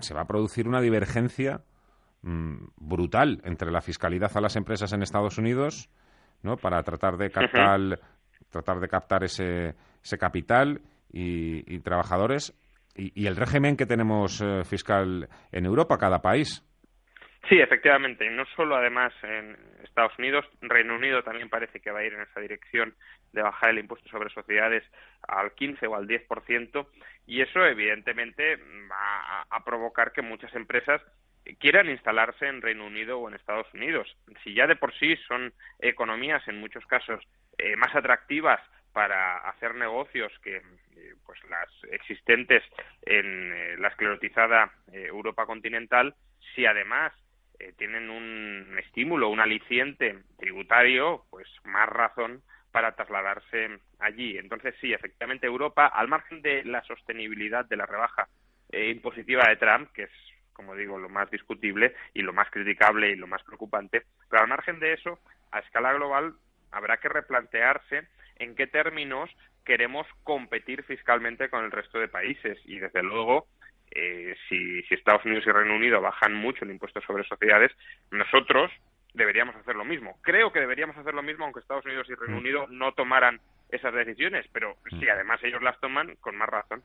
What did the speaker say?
Se va a producir una divergencia mmm, brutal entre la fiscalidad a las empresas en Estados Unidos, ¿no? Para tratar de captar, uh -huh. tratar de captar ese, ese capital y, y trabajadores y, y, el régimen que tenemos eh, fiscal en Europa, cada país. Sí, efectivamente. No solo, además, en Estados Unidos, Reino Unido también parece que va a ir en esa dirección de bajar el impuesto sobre sociedades al 15 o al 10%, y eso, evidentemente, va a provocar que muchas empresas quieran instalarse en Reino Unido o en Estados Unidos. Si ya de por sí son economías, en muchos casos, eh, más atractivas para hacer negocios que eh, pues las existentes en eh, la esclerotizada Europa continental, si además eh, tienen un estímulo, un aliciente tributario, pues más razón para trasladarse allí. Entonces, sí, efectivamente, Europa, al margen de la sostenibilidad de la rebaja eh, impositiva de Trump, que es, como digo, lo más discutible y lo más criticable y lo más preocupante, pero al margen de eso, a escala global, habrá que replantearse en qué términos queremos competir fiscalmente con el resto de países y, desde luego, eh, si, si Estados Unidos y Reino Unido bajan mucho el impuesto sobre sociedades, nosotros deberíamos hacer lo mismo. Creo que deberíamos hacer lo mismo aunque Estados Unidos y Reino Unido no tomaran esas decisiones, pero si además ellos las toman, con más razón.